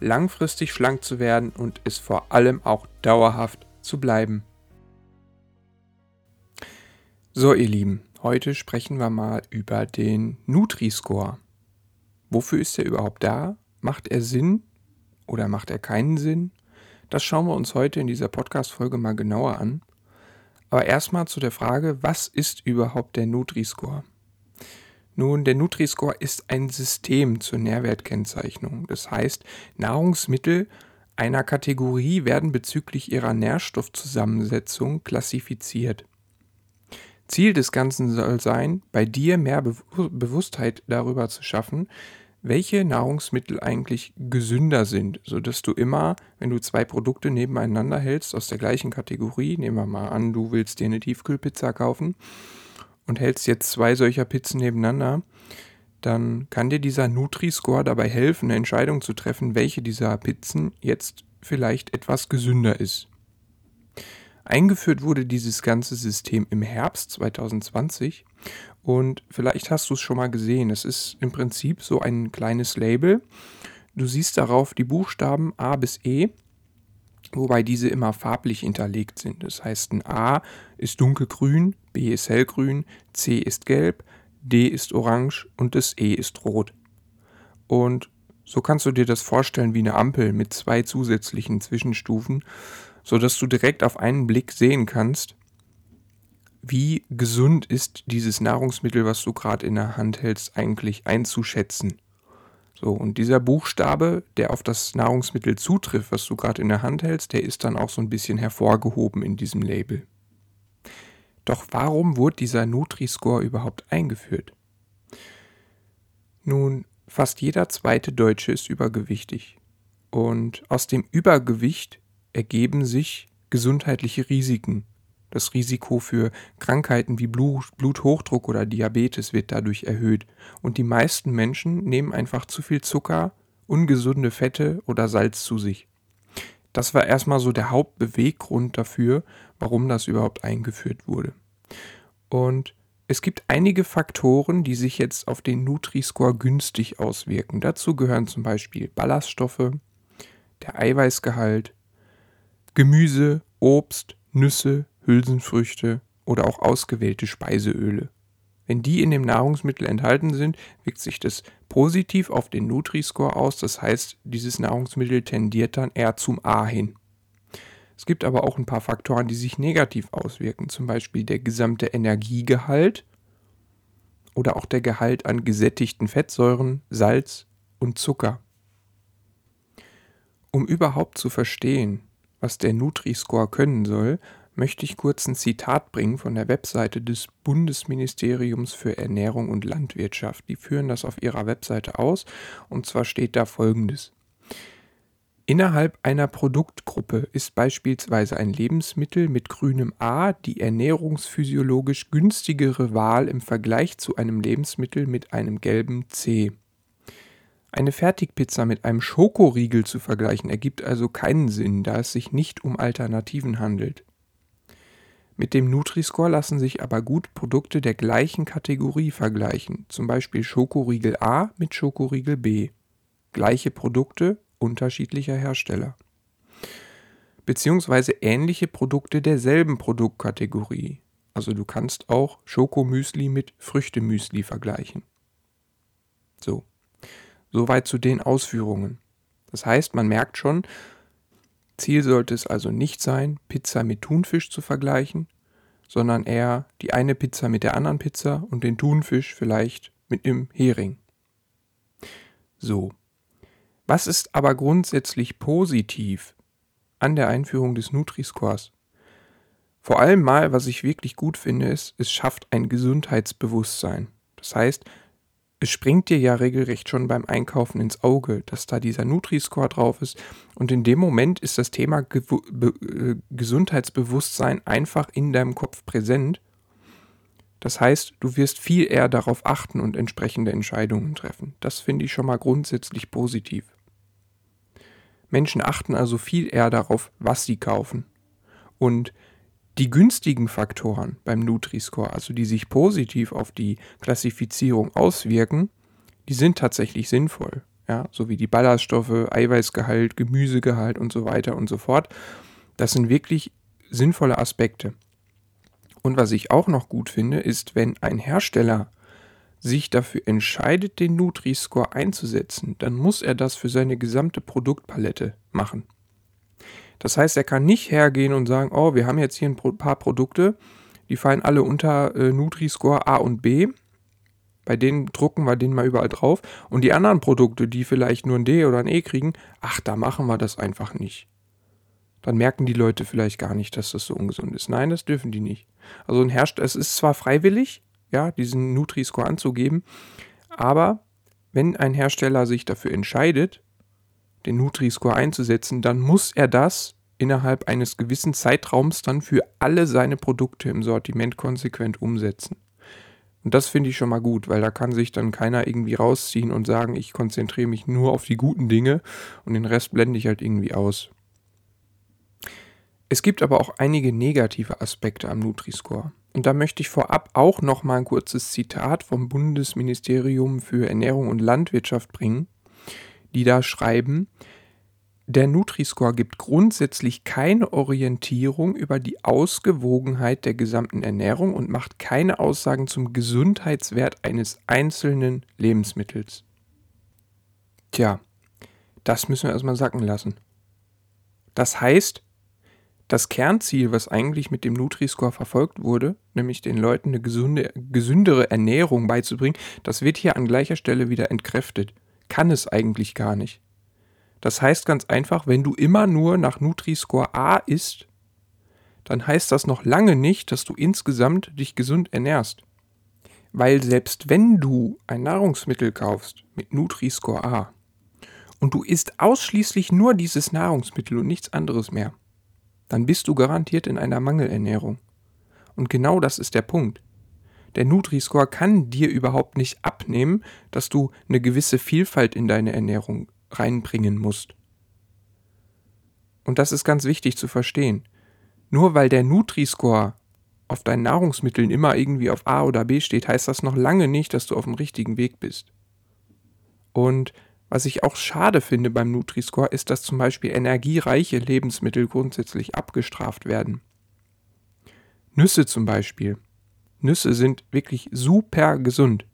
langfristig schlank zu werden und es vor allem auch dauerhaft zu bleiben. So ihr Lieben, heute sprechen wir mal über den Nutri-Score. Wofür ist er überhaupt da? Macht er Sinn oder macht er keinen Sinn? Das schauen wir uns heute in dieser Podcast-Folge mal genauer an. Aber erstmal zu der Frage, was ist überhaupt der Nutri-Score? Nun, der Nutri-Score ist ein System zur Nährwertkennzeichnung. Das heißt, Nahrungsmittel einer Kategorie werden bezüglich ihrer Nährstoffzusammensetzung klassifiziert. Ziel des Ganzen soll sein, bei dir mehr Be Bewusstheit darüber zu schaffen, welche Nahrungsmittel eigentlich gesünder sind, sodass du immer, wenn du zwei Produkte nebeneinander hältst aus der gleichen Kategorie, nehmen wir mal an, du willst dir eine Tiefkühlpizza kaufen, und hältst jetzt zwei solcher Pizzen nebeneinander, dann kann dir dieser Nutri-Score dabei helfen, eine Entscheidung zu treffen, welche dieser Pizzen jetzt vielleicht etwas gesünder ist. Eingeführt wurde dieses ganze System im Herbst 2020 und vielleicht hast du es schon mal gesehen. Es ist im Prinzip so ein kleines Label. Du siehst darauf die Buchstaben A bis E wobei diese immer farblich hinterlegt sind. Das heißt, ein A ist dunkelgrün, B ist hellgrün, C ist gelb, D ist orange und das E ist rot. Und so kannst du dir das vorstellen wie eine Ampel mit zwei zusätzlichen Zwischenstufen, sodass du direkt auf einen Blick sehen kannst, wie gesund ist dieses Nahrungsmittel, was du gerade in der Hand hältst, eigentlich einzuschätzen. So, und dieser Buchstabe, der auf das Nahrungsmittel zutrifft, was du gerade in der Hand hältst, der ist dann auch so ein bisschen hervorgehoben in diesem Label. Doch warum wurde dieser Nutri-Score überhaupt eingeführt? Nun, fast jeder zweite Deutsche ist übergewichtig. Und aus dem Übergewicht ergeben sich gesundheitliche Risiken, das Risiko für Krankheiten wie Bluthochdruck oder Diabetes wird dadurch erhöht und die meisten Menschen nehmen einfach zu viel Zucker, ungesunde Fette oder Salz zu sich. Das war erstmal so der Hauptbeweggrund dafür, warum das überhaupt eingeführt wurde. Und es gibt einige Faktoren, die sich jetzt auf den Nutri-Score günstig auswirken. Dazu gehören zum Beispiel Ballaststoffe, der Eiweißgehalt, Gemüse, Obst, Nüsse, Hülsenfrüchte oder auch ausgewählte Speiseöle. Wenn die in dem Nahrungsmittel enthalten sind, wirkt sich das positiv auf den Nutri-Score aus, das heißt, dieses Nahrungsmittel tendiert dann eher zum A hin. Es gibt aber auch ein paar Faktoren, die sich negativ auswirken, zum Beispiel der gesamte Energiegehalt oder auch der Gehalt an gesättigten Fettsäuren, Salz und Zucker. Um überhaupt zu verstehen, was der Nutri-Score können soll, möchte ich kurz ein Zitat bringen von der Webseite des Bundesministeriums für Ernährung und Landwirtschaft. Die führen das auf ihrer Webseite aus und zwar steht da folgendes. Innerhalb einer Produktgruppe ist beispielsweise ein Lebensmittel mit grünem A die ernährungsphysiologisch günstigere Wahl im Vergleich zu einem Lebensmittel mit einem gelben C. Eine Fertigpizza mit einem Schokoriegel zu vergleichen ergibt also keinen Sinn, da es sich nicht um Alternativen handelt. Mit dem Nutri-Score lassen sich aber gut Produkte der gleichen Kategorie vergleichen, zum Beispiel Schokoriegel A mit Schokoriegel B. Gleiche Produkte unterschiedlicher Hersteller. Beziehungsweise ähnliche Produkte derselben Produktkategorie. Also du kannst auch Schokomüsli mit Früchtemüsli vergleichen. So. Soweit zu den Ausführungen. Das heißt, man merkt schon, Ziel sollte es also nicht sein, Pizza mit Thunfisch zu vergleichen, sondern eher die eine Pizza mit der anderen Pizza und den Thunfisch vielleicht mit dem Hering. So. Was ist aber grundsätzlich positiv an der Einführung des Nutri-Scores? Vor allem mal, was ich wirklich gut finde, ist, es schafft ein Gesundheitsbewusstsein. Das heißt, es springt dir ja regelrecht schon beim Einkaufen ins Auge, dass da dieser Nutri-Score drauf ist. Und in dem Moment ist das Thema Ge äh, Gesundheitsbewusstsein einfach in deinem Kopf präsent. Das heißt, du wirst viel eher darauf achten und entsprechende Entscheidungen treffen. Das finde ich schon mal grundsätzlich positiv. Menschen achten also viel eher darauf, was sie kaufen. Und die günstigen Faktoren beim Nutri-Score, also die sich positiv auf die Klassifizierung auswirken, die sind tatsächlich sinnvoll. Ja, so wie die Ballaststoffe, Eiweißgehalt, Gemüsegehalt und so weiter und so fort. Das sind wirklich sinnvolle Aspekte. Und was ich auch noch gut finde, ist, wenn ein Hersteller sich dafür entscheidet, den Nutri-Score einzusetzen, dann muss er das für seine gesamte Produktpalette machen. Das heißt, er kann nicht hergehen und sagen, oh, wir haben jetzt hier ein paar Produkte, die fallen alle unter äh, Nutri-Score A und B. Bei denen drucken wir den mal überall drauf. Und die anderen Produkte, die vielleicht nur ein D oder ein E kriegen, ach, da machen wir das einfach nicht. Dann merken die Leute vielleicht gar nicht, dass das so ungesund ist. Nein, das dürfen die nicht. Also ein Hersteller, es ist zwar freiwillig, ja, diesen Nutri-Score anzugeben, aber wenn ein Hersteller sich dafür entscheidet, den Nutri-Score einzusetzen, dann muss er das innerhalb eines gewissen Zeitraums dann für alle seine Produkte im Sortiment konsequent umsetzen. Und das finde ich schon mal gut, weil da kann sich dann keiner irgendwie rausziehen und sagen, ich konzentriere mich nur auf die guten Dinge und den Rest blende ich halt irgendwie aus. Es gibt aber auch einige negative Aspekte am Nutri-Score. Und da möchte ich vorab auch noch mal ein kurzes Zitat vom Bundesministerium für Ernährung und Landwirtschaft bringen die da schreiben, der Nutri-Score gibt grundsätzlich keine Orientierung über die Ausgewogenheit der gesamten Ernährung und macht keine Aussagen zum Gesundheitswert eines einzelnen Lebensmittels. Tja, das müssen wir erstmal sacken lassen. Das heißt, das Kernziel, was eigentlich mit dem Nutri-Score verfolgt wurde, nämlich den Leuten eine gesunde, gesündere Ernährung beizubringen, das wird hier an gleicher Stelle wieder entkräftet kann es eigentlich gar nicht. Das heißt ganz einfach, wenn du immer nur nach Nutri-Score A isst, dann heißt das noch lange nicht, dass du insgesamt dich gesund ernährst. Weil selbst wenn du ein Nahrungsmittel kaufst mit Nutri-Score A und du isst ausschließlich nur dieses Nahrungsmittel und nichts anderes mehr, dann bist du garantiert in einer Mangelernährung. Und genau das ist der Punkt. Der Nutri-Score kann dir überhaupt nicht abnehmen, dass du eine gewisse Vielfalt in deine Ernährung reinbringen musst. Und das ist ganz wichtig zu verstehen. Nur weil der Nutri-Score auf deinen Nahrungsmitteln immer irgendwie auf A oder B steht, heißt das noch lange nicht, dass du auf dem richtigen Weg bist. Und was ich auch schade finde beim Nutri-Score, ist, dass zum Beispiel energiereiche Lebensmittel grundsätzlich abgestraft werden. Nüsse zum Beispiel. Nüsse sind wirklich super gesund.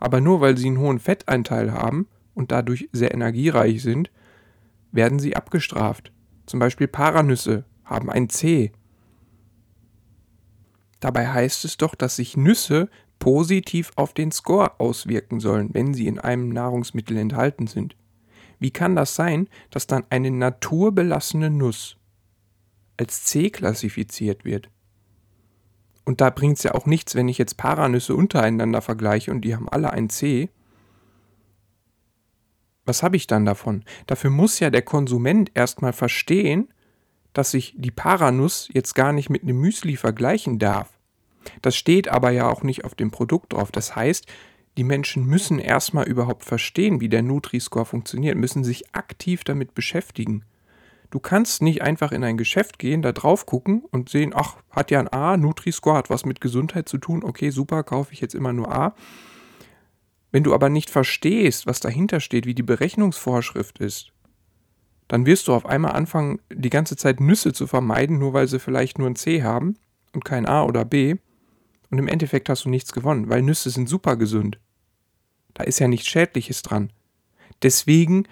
Aber nur weil sie einen hohen Fetteinteil haben und dadurch sehr energiereich sind, werden sie abgestraft. Zum Beispiel Paranüsse haben ein C. Dabei heißt es doch, dass sich Nüsse positiv auf den Score auswirken sollen, wenn sie in einem Nahrungsmittel enthalten sind. Wie kann das sein, dass dann eine naturbelassene Nuss als C klassifiziert wird? Und da bringt es ja auch nichts, wenn ich jetzt Paranüsse untereinander vergleiche und die haben alle ein C. Was habe ich dann davon? Dafür muss ja der Konsument erstmal verstehen, dass ich die Paranuss jetzt gar nicht mit einem Müsli vergleichen darf. Das steht aber ja auch nicht auf dem Produkt drauf. Das heißt, die Menschen müssen erstmal überhaupt verstehen, wie der Nutri-Score funktioniert, müssen sich aktiv damit beschäftigen. Du kannst nicht einfach in ein Geschäft gehen, da drauf gucken und sehen, ach, hat ja ein A, Nutri-Score hat was mit Gesundheit zu tun, okay, super, kaufe ich jetzt immer nur A. Wenn du aber nicht verstehst, was dahinter steht, wie die Berechnungsvorschrift ist, dann wirst du auf einmal anfangen, die ganze Zeit Nüsse zu vermeiden, nur weil sie vielleicht nur ein C haben und kein A oder B. Und im Endeffekt hast du nichts gewonnen, weil Nüsse sind super gesund. Da ist ja nichts Schädliches dran. Deswegen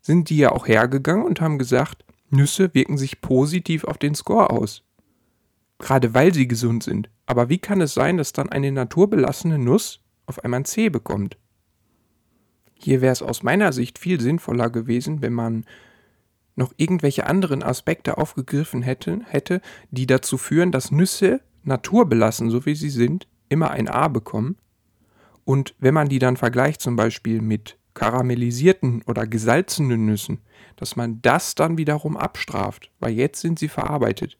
sind die ja auch hergegangen und haben gesagt, Nüsse wirken sich positiv auf den Score aus. Gerade weil sie gesund sind. Aber wie kann es sein, dass dann eine naturbelassene Nuss auf einmal ein C bekommt? Hier wäre es aus meiner Sicht viel sinnvoller gewesen, wenn man noch irgendwelche anderen Aspekte aufgegriffen hätte, hätte, die dazu führen, dass Nüsse naturbelassen, so wie sie sind, immer ein A bekommen Und wenn man die dann vergleicht zum Beispiel mit karamellisierten oder gesalzenen Nüssen, dass man das dann wiederum abstraft, weil jetzt sind sie verarbeitet.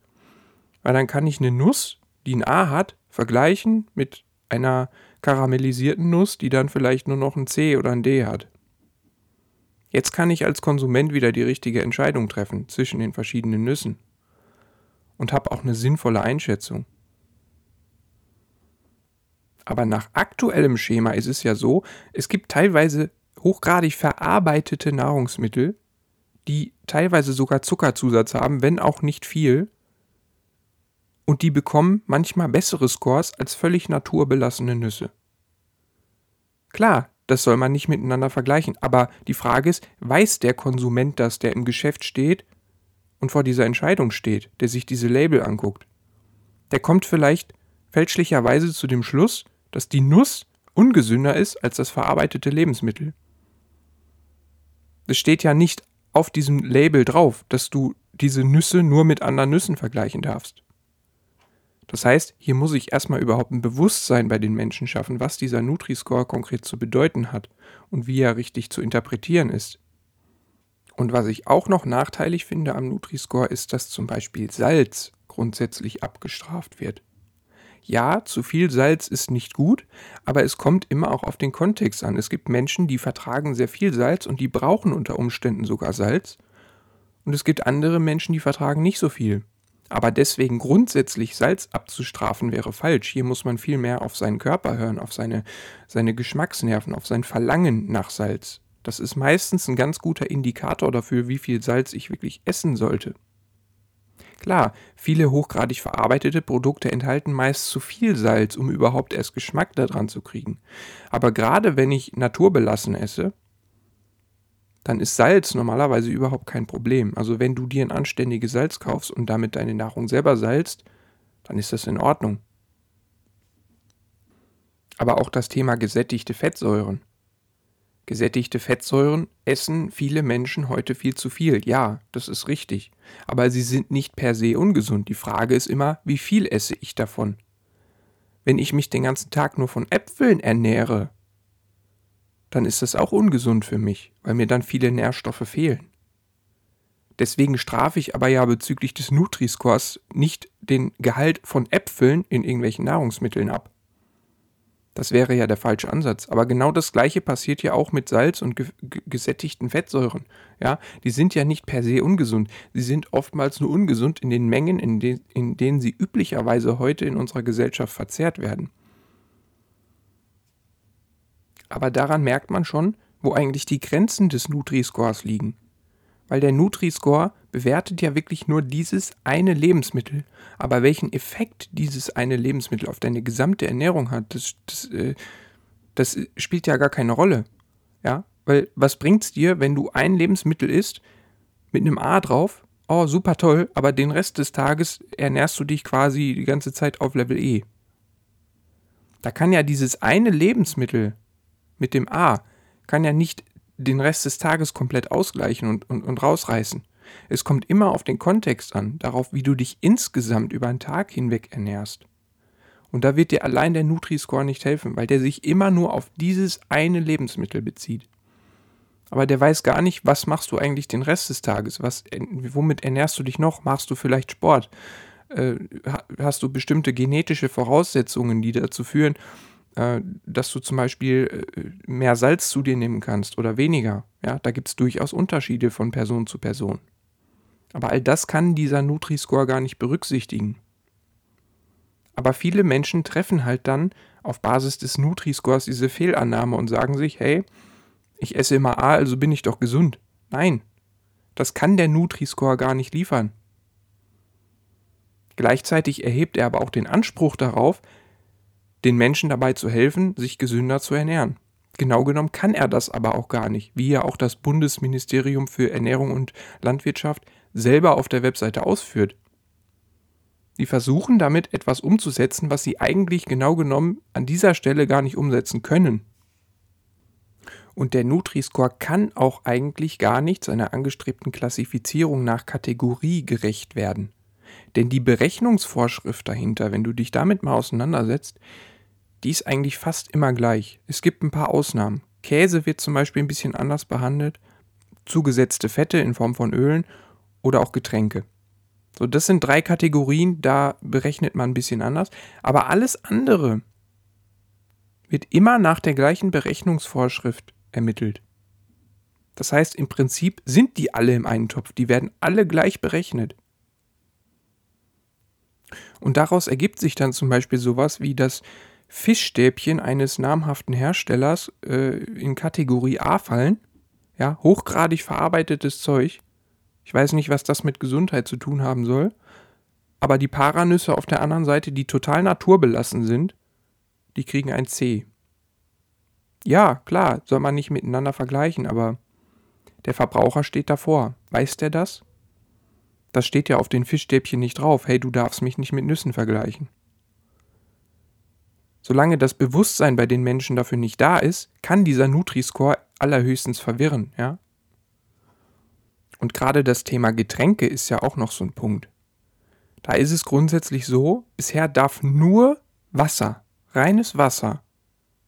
Weil dann kann ich eine Nuss, die ein A hat, vergleichen mit einer karamellisierten Nuss, die dann vielleicht nur noch ein C oder ein D hat. Jetzt kann ich als Konsument wieder die richtige Entscheidung treffen zwischen den verschiedenen Nüssen und habe auch eine sinnvolle Einschätzung. Aber nach aktuellem Schema ist es ja so, es gibt teilweise hochgradig verarbeitete Nahrungsmittel, die teilweise sogar Zuckerzusatz haben, wenn auch nicht viel. Und die bekommen manchmal bessere Scores als völlig naturbelassene Nüsse. Klar, das soll man nicht miteinander vergleichen, aber die Frage ist, weiß der Konsument das, der im Geschäft steht und vor dieser Entscheidung steht, der sich diese Label anguckt? Der kommt vielleicht fälschlicherweise zu dem Schluss, dass die Nuss ungesünder ist als das verarbeitete Lebensmittel. Es steht ja nicht auf diesem Label drauf, dass du diese Nüsse nur mit anderen Nüssen vergleichen darfst. Das heißt, hier muss ich erstmal überhaupt ein Bewusstsein bei den Menschen schaffen, was dieser Nutri-Score konkret zu bedeuten hat und wie er richtig zu interpretieren ist. Und was ich auch noch nachteilig finde am Nutri-Score ist, dass zum Beispiel Salz grundsätzlich abgestraft wird ja, zu viel Salz ist nicht gut, aber es kommt immer auch auf den Kontext an. Es gibt Menschen, die vertragen sehr viel Salz und die brauchen unter Umständen sogar Salz. Und es gibt andere Menschen, die vertragen nicht so viel. Aber deswegen grundsätzlich Salz abzustrafen wäre falsch. Hier muss man viel mehr auf seinen Körper hören, auf seine, seine Geschmacksnerven, auf sein Verlangen nach Salz. Das ist meistens ein ganz guter Indikator dafür, wie viel Salz ich wirklich essen sollte. Klar, viele hochgradig verarbeitete Produkte enthalten meist zu viel Salz, um überhaupt erst Geschmack daran zu kriegen. Aber gerade wenn ich naturbelassen esse, dann ist Salz normalerweise überhaupt kein Problem. Also wenn du dir ein anständiges Salz kaufst und damit deine Nahrung selber salzt, dann ist das in Ordnung. Aber auch das Thema gesättigte Fettsäuren. Gesättigte Fettsäuren essen viele Menschen heute viel zu viel. Ja, das ist richtig. Aber sie sind nicht per se ungesund. Die Frage ist immer, wie viel esse ich davon? Wenn ich mich den ganzen Tag nur von Äpfeln ernähre, dann ist das auch ungesund für mich, weil mir dann viele Nährstoffe fehlen. Deswegen strafe ich aber ja bezüglich des Nutri-Scores nicht den Gehalt von Äpfeln in irgendwelchen Nahrungsmitteln ab. Das wäre ja der falsche Ansatz. Aber genau das Gleiche passiert ja auch mit Salz und ge gesättigten Fettsäuren. Ja, die sind ja nicht per se ungesund. Sie sind oftmals nur ungesund in den Mengen, in, de in denen sie üblicherweise heute in unserer Gesellschaft verzehrt werden. Aber daran merkt man schon, wo eigentlich die Grenzen des Nutri-Scores liegen weil der Nutri-Score bewertet ja wirklich nur dieses eine Lebensmittel. Aber welchen Effekt dieses eine Lebensmittel auf deine gesamte Ernährung hat, das, das, äh, das spielt ja gar keine Rolle. Ja, weil was bringt es dir, wenn du ein Lebensmittel isst mit einem A drauf? Oh, super toll, aber den Rest des Tages ernährst du dich quasi die ganze Zeit auf Level E. Da kann ja dieses eine Lebensmittel mit dem A kann ja nicht den Rest des Tages komplett ausgleichen und, und, und rausreißen. Es kommt immer auf den Kontext an, darauf, wie du dich insgesamt über einen Tag hinweg ernährst. Und da wird dir allein der Nutri-Score nicht helfen, weil der sich immer nur auf dieses eine Lebensmittel bezieht. Aber der weiß gar nicht, was machst du eigentlich den Rest des Tages? Was, womit ernährst du dich noch? Machst du vielleicht Sport? Äh, hast du bestimmte genetische Voraussetzungen, die dazu führen, äh, dass du zum Beispiel äh, mehr Salz zu dir nehmen kannst oder weniger. Ja, da gibt es durchaus Unterschiede von Person zu Person. Aber all das kann dieser Nutri-Score gar nicht berücksichtigen. Aber viele Menschen treffen halt dann auf Basis des Nutri-Scores diese Fehlannahme und sagen sich, hey, ich esse immer A, also bin ich doch gesund. Nein, das kann der Nutri-Score gar nicht liefern. Gleichzeitig erhebt er aber auch den Anspruch darauf, den Menschen dabei zu helfen, sich gesünder zu ernähren. Genau genommen kann er das aber auch gar nicht, wie ja auch das Bundesministerium für Ernährung und Landwirtschaft selber auf der Webseite ausführt. Sie versuchen damit etwas umzusetzen, was sie eigentlich genau genommen an dieser Stelle gar nicht umsetzen können. Und der Nutri-Score kann auch eigentlich gar nicht seiner angestrebten Klassifizierung nach Kategorie gerecht werden. Denn die Berechnungsvorschrift dahinter, wenn du dich damit mal auseinandersetzt, die ist eigentlich fast immer gleich. Es gibt ein paar Ausnahmen. Käse wird zum Beispiel ein bisschen anders behandelt, zugesetzte Fette in Form von Ölen oder auch Getränke. So, das sind drei Kategorien, da berechnet man ein bisschen anders. Aber alles andere wird immer nach der gleichen Berechnungsvorschrift ermittelt. Das heißt, im Prinzip sind die alle im einen Topf, die werden alle gleich berechnet. Und daraus ergibt sich dann zum Beispiel sowas wie das Fischstäbchen eines namhaften Herstellers äh, in Kategorie A fallen. Ja, hochgradig verarbeitetes Zeug. Ich weiß nicht, was das mit Gesundheit zu tun haben soll. Aber die Paranüsse auf der anderen Seite, die total naturbelassen sind, die kriegen ein C. Ja, klar, soll man nicht miteinander vergleichen, aber der Verbraucher steht davor. Weiß der das? Das steht ja auf den Fischstäbchen nicht drauf. Hey, du darfst mich nicht mit Nüssen vergleichen. Solange das Bewusstsein bei den Menschen dafür nicht da ist, kann dieser Nutri-Score allerhöchstens verwirren, ja? Und gerade das Thema Getränke ist ja auch noch so ein Punkt. Da ist es grundsätzlich so, bisher darf nur Wasser, reines Wasser,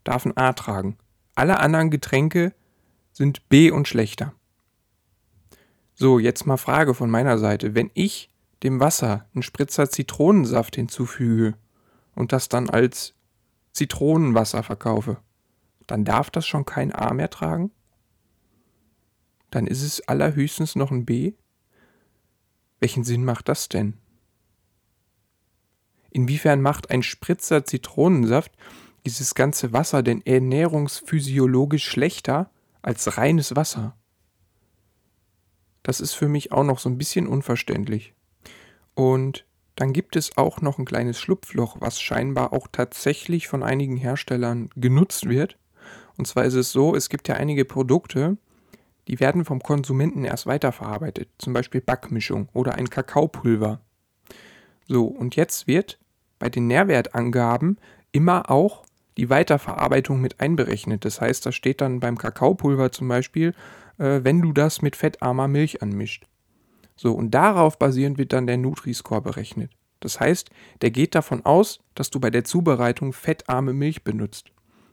darf ein A tragen. Alle anderen Getränke sind B und schlechter. So, jetzt mal Frage von meiner Seite. Wenn ich dem Wasser einen Spritzer Zitronensaft hinzufüge und das dann als Zitronenwasser verkaufe, dann darf das schon kein A mehr tragen? Dann ist es allerhöchstens noch ein B? Welchen Sinn macht das denn? Inwiefern macht ein Spritzer Zitronensaft dieses ganze Wasser denn ernährungsphysiologisch schlechter als reines Wasser? Das ist für mich auch noch so ein bisschen unverständlich. Und dann gibt es auch noch ein kleines Schlupfloch, was scheinbar auch tatsächlich von einigen Herstellern genutzt wird. Und zwar ist es so, es gibt ja einige Produkte, die werden vom Konsumenten erst weiterverarbeitet, zum Beispiel Backmischung oder ein Kakaopulver. So, und jetzt wird bei den Nährwertangaben immer auch die Weiterverarbeitung mit einberechnet. Das heißt, da steht dann beim Kakaopulver zum Beispiel äh, wenn du das mit fettarmer Milch anmischt. So, und darauf basierend wird dann der Nutri-Score berechnet. Das heißt, der geht davon aus, dass du bei der Zubereitung fettarme Milch benutzt.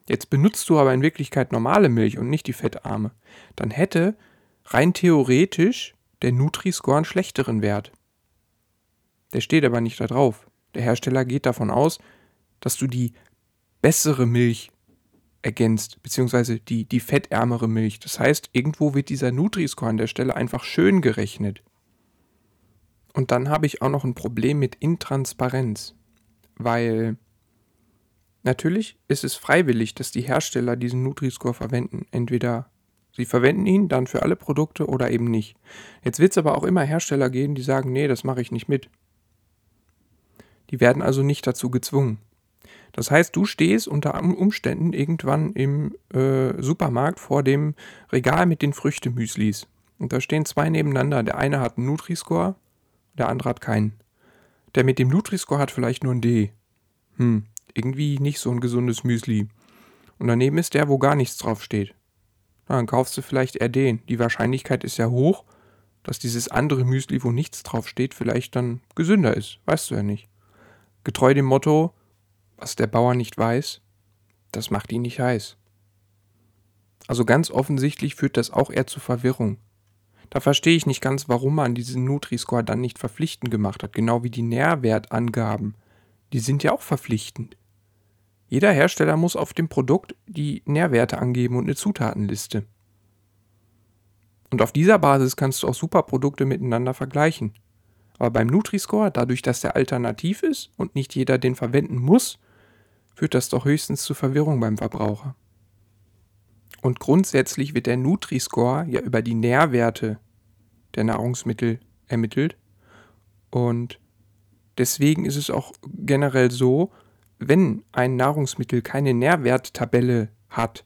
Jetzt benutzt du aber in Wirklichkeit normale Milch und nicht die fettarme. Dann hätte rein theoretisch der Nutri-Score einen schlechteren Wert. Der steht aber nicht da drauf. Der Hersteller geht davon aus, dass du die bessere Milch ergänzt, beziehungsweise die, die fettärmere Milch. Das heißt, irgendwo wird dieser Nutri-Score an der Stelle einfach schön gerechnet. Und dann habe ich auch noch ein Problem mit Intransparenz, weil natürlich ist es freiwillig, dass die Hersteller diesen Nutri-Score verwenden. Entweder sie verwenden ihn dann für alle Produkte oder eben nicht. Jetzt wird es aber auch immer Hersteller geben, die sagen, nee, das mache ich nicht mit. Die werden also nicht dazu gezwungen. Das heißt, du stehst unter Umständen irgendwann im äh, Supermarkt vor dem Regal mit den Früchtemüslis. Und da stehen zwei nebeneinander. Der eine hat einen Nutri-Score, der andere hat keinen. Der mit dem Nutri-Score hat vielleicht nur ein D. Hm, irgendwie nicht so ein gesundes Müsli. Und daneben ist der, wo gar nichts drauf steht. Na, dann kaufst du vielleicht eher den. Die Wahrscheinlichkeit ist ja hoch, dass dieses andere Müsli, wo nichts drauf steht, vielleicht dann gesünder ist. Weißt du ja nicht. Getreu dem Motto, was der Bauer nicht weiß, das macht ihn nicht heiß. Also ganz offensichtlich führt das auch eher zu Verwirrung. Da verstehe ich nicht ganz, warum man diesen Nutri-Score dann nicht verpflichtend gemacht hat, genau wie die Nährwertangaben. Die sind ja auch verpflichtend. Jeder Hersteller muss auf dem Produkt die Nährwerte angeben und eine Zutatenliste. Und auf dieser Basis kannst du auch Superprodukte miteinander vergleichen. Aber beim Nutri-Score, dadurch, dass der alternativ ist und nicht jeder den verwenden muss, führt das doch höchstens zu Verwirrung beim Verbraucher. Und grundsätzlich wird der Nutri-Score ja über die Nährwerte der Nahrungsmittel ermittelt. Und deswegen ist es auch generell so, wenn ein Nahrungsmittel keine Nährwerttabelle hat,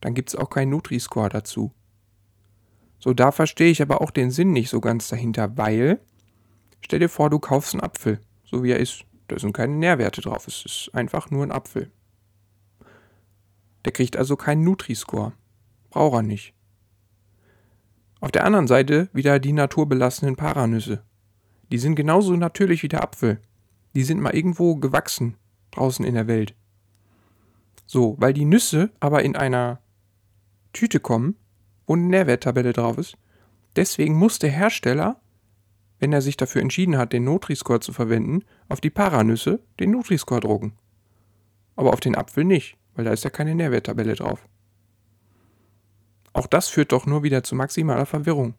dann gibt es auch keinen Nutri-Score dazu. So, da verstehe ich aber auch den Sinn nicht so ganz dahinter, weil stell dir vor, du kaufst einen Apfel, so wie er ist. Da sind keine Nährwerte drauf. Es ist einfach nur ein Apfel. Der kriegt also keinen Nutri-Score. Braucht er nicht. Auf der anderen Seite wieder die naturbelassenen Paranüsse. Die sind genauso natürlich wie der Apfel. Die sind mal irgendwo gewachsen draußen in der Welt. So, weil die Nüsse aber in einer Tüte kommen, wo eine Nährwerttabelle drauf ist. Deswegen muss der Hersteller, wenn er sich dafür entschieden hat, den Nutri-Score zu verwenden, auf die Paranüsse den Nutri-Score drucken. Aber auf den Apfel nicht, weil da ist ja keine Nährwerttabelle drauf. Auch das führt doch nur wieder zu maximaler Verwirrung.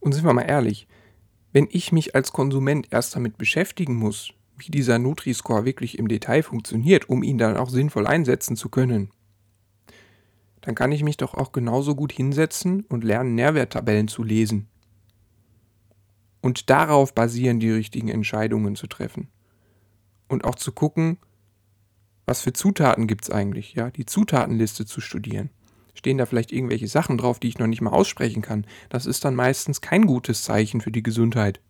Und sind wir mal ehrlich, wenn ich mich als Konsument erst damit beschäftigen muss, wie dieser Nutri-Score wirklich im Detail funktioniert, um ihn dann auch sinnvoll einsetzen zu können, dann kann ich mich doch auch genauso gut hinsetzen und lernen, Nährwerttabellen zu lesen. Und darauf basieren die richtigen Entscheidungen zu treffen. Und auch zu gucken, was für Zutaten gibt es eigentlich, ja, die Zutatenliste zu studieren. Stehen da vielleicht irgendwelche Sachen drauf, die ich noch nicht mal aussprechen kann? Das ist dann meistens kein gutes Zeichen für die Gesundheit.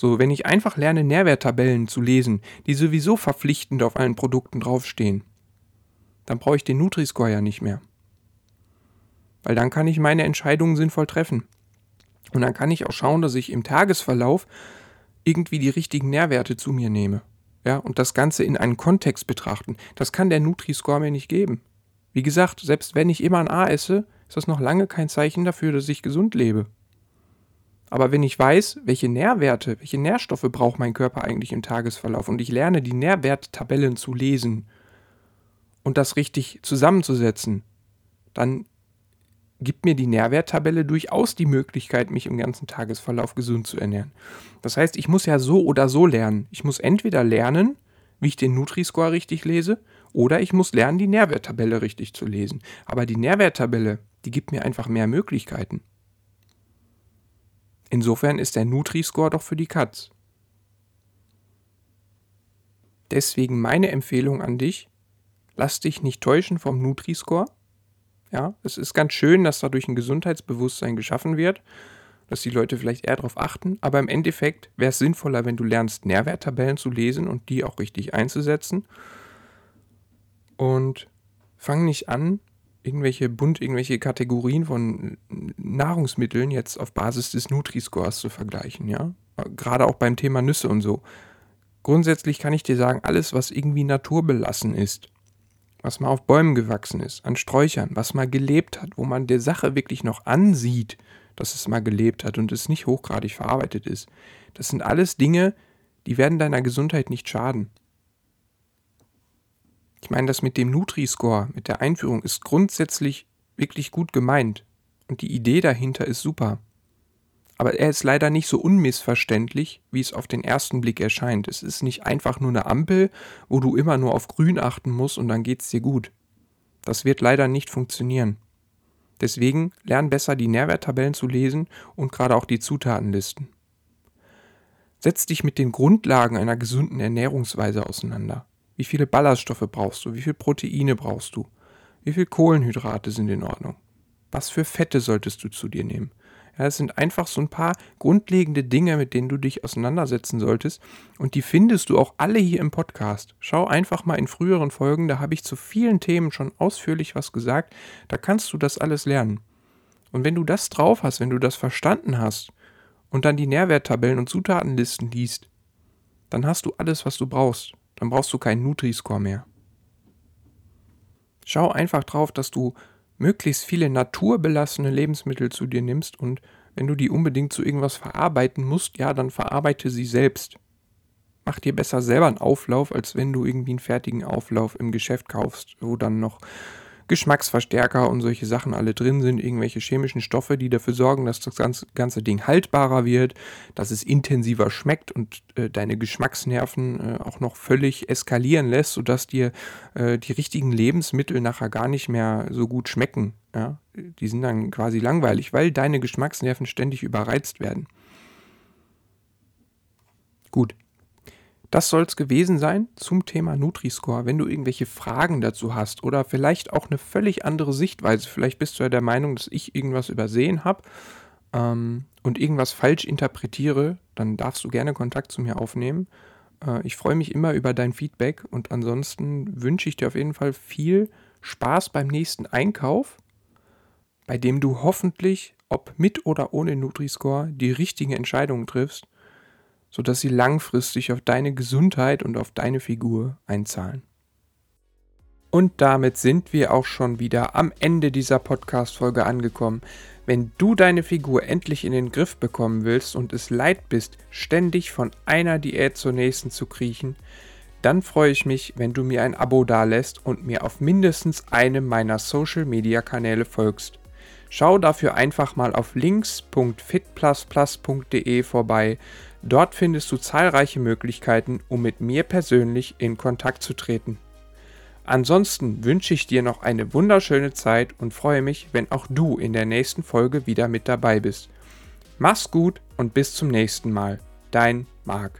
So, wenn ich einfach lerne, Nährwerttabellen zu lesen, die sowieso verpflichtend auf allen Produkten draufstehen, dann brauche ich den Nutri-Score ja nicht mehr. Weil dann kann ich meine Entscheidungen sinnvoll treffen. Und dann kann ich auch schauen, dass ich im Tagesverlauf irgendwie die richtigen Nährwerte zu mir nehme. Ja, und das Ganze in einen Kontext betrachten. Das kann der Nutri-Score mir nicht geben. Wie gesagt, selbst wenn ich immer ein A esse, ist das noch lange kein Zeichen dafür, dass ich gesund lebe. Aber wenn ich weiß, welche Nährwerte, welche Nährstoffe braucht mein Körper eigentlich im Tagesverlauf und ich lerne die Nährwerttabellen zu lesen und das richtig zusammenzusetzen, dann gibt mir die Nährwerttabelle durchaus die Möglichkeit, mich im ganzen Tagesverlauf gesund zu ernähren. Das heißt, ich muss ja so oder so lernen. Ich muss entweder lernen, wie ich den Nutri-Score richtig lese, oder ich muss lernen, die Nährwerttabelle richtig zu lesen. Aber die Nährwerttabelle, die gibt mir einfach mehr Möglichkeiten. Insofern ist der Nutri-Score doch für die Katz. Deswegen meine Empfehlung an dich, lass dich nicht täuschen vom Nutri-Score. Ja, es ist ganz schön, dass dadurch ein Gesundheitsbewusstsein geschaffen wird, dass die Leute vielleicht eher darauf achten, aber im Endeffekt wäre es sinnvoller, wenn du lernst, Nährwerttabellen zu lesen und die auch richtig einzusetzen. Und fang nicht an, irgendwelche bunt, irgendwelche Kategorien von Nahrungsmitteln jetzt auf Basis des Nutri-Scores zu vergleichen, ja. Gerade auch beim Thema Nüsse und so. Grundsätzlich kann ich dir sagen, alles, was irgendwie naturbelassen ist, was mal auf Bäumen gewachsen ist, an Sträuchern, was mal gelebt hat, wo man der Sache wirklich noch ansieht, dass es mal gelebt hat und es nicht hochgradig verarbeitet ist. Das sind alles Dinge, die werden deiner Gesundheit nicht schaden. Ich meine, das mit dem Nutri-Score, mit der Einführung, ist grundsätzlich wirklich gut gemeint. Und die Idee dahinter ist super. Aber er ist leider nicht so unmissverständlich, wie es auf den ersten Blick erscheint. Es ist nicht einfach nur eine Ampel, wo du immer nur auf Grün achten musst und dann geht's dir gut. Das wird leider nicht funktionieren. Deswegen lern besser die Nährwerttabellen zu lesen und gerade auch die Zutatenlisten. Setz dich mit den Grundlagen einer gesunden Ernährungsweise auseinander. Wie viele Ballaststoffe brauchst du? Wie viele Proteine brauchst du? Wie viele Kohlenhydrate sind in Ordnung? Was für Fette solltest du zu dir nehmen? Ja, es sind einfach so ein paar grundlegende Dinge, mit denen du dich auseinandersetzen solltest. Und die findest du auch alle hier im Podcast. Schau einfach mal in früheren Folgen, da habe ich zu vielen Themen schon ausführlich was gesagt. Da kannst du das alles lernen. Und wenn du das drauf hast, wenn du das verstanden hast und dann die Nährwerttabellen und Zutatenlisten liest, dann hast du alles, was du brauchst. Dann brauchst du keinen Nutri-Score mehr. Schau einfach drauf, dass du möglichst viele naturbelassene Lebensmittel zu dir nimmst und wenn du die unbedingt zu irgendwas verarbeiten musst, ja, dann verarbeite sie selbst. Mach dir besser selber einen Auflauf, als wenn du irgendwie einen fertigen Auflauf im Geschäft kaufst, wo dann noch Geschmacksverstärker und solche Sachen alle drin sind, irgendwelche chemischen Stoffe, die dafür sorgen, dass das ganze, ganze Ding haltbarer wird, dass es intensiver schmeckt und äh, deine Geschmacksnerven äh, auch noch völlig eskalieren lässt, sodass dir äh, die richtigen Lebensmittel nachher gar nicht mehr so gut schmecken. Ja? Die sind dann quasi langweilig, weil deine Geschmacksnerven ständig überreizt werden. Gut, das soll es gewesen sein zum Thema Nutri-Score. Wenn du irgendwelche Fragen dazu hast oder vielleicht auch eine völlig andere Sichtweise, vielleicht bist du ja der Meinung, dass ich irgendwas übersehen habe ähm, und irgendwas falsch interpretiere, dann darfst du gerne Kontakt zu mir aufnehmen. Äh, ich freue mich immer über dein Feedback und ansonsten wünsche ich dir auf jeden Fall viel Spaß beim nächsten Einkauf, bei dem du hoffentlich, ob mit oder ohne Nutri-Score, die richtigen Entscheidungen triffst sodass sie langfristig auf deine Gesundheit und auf deine Figur einzahlen. Und damit sind wir auch schon wieder am Ende dieser Podcast-Folge angekommen. Wenn du deine Figur endlich in den Griff bekommen willst und es leid bist, ständig von einer Diät zur nächsten zu kriechen, dann freue ich mich, wenn du mir ein Abo dalässt und mir auf mindestens einem meiner Social-Media-Kanäle folgst. Schau dafür einfach mal auf links.fitplusplus.de vorbei. Dort findest du zahlreiche Möglichkeiten, um mit mir persönlich in Kontakt zu treten. Ansonsten wünsche ich dir noch eine wunderschöne Zeit und freue mich, wenn auch du in der nächsten Folge wieder mit dabei bist. Mach's gut und bis zum nächsten Mal. Dein Marc.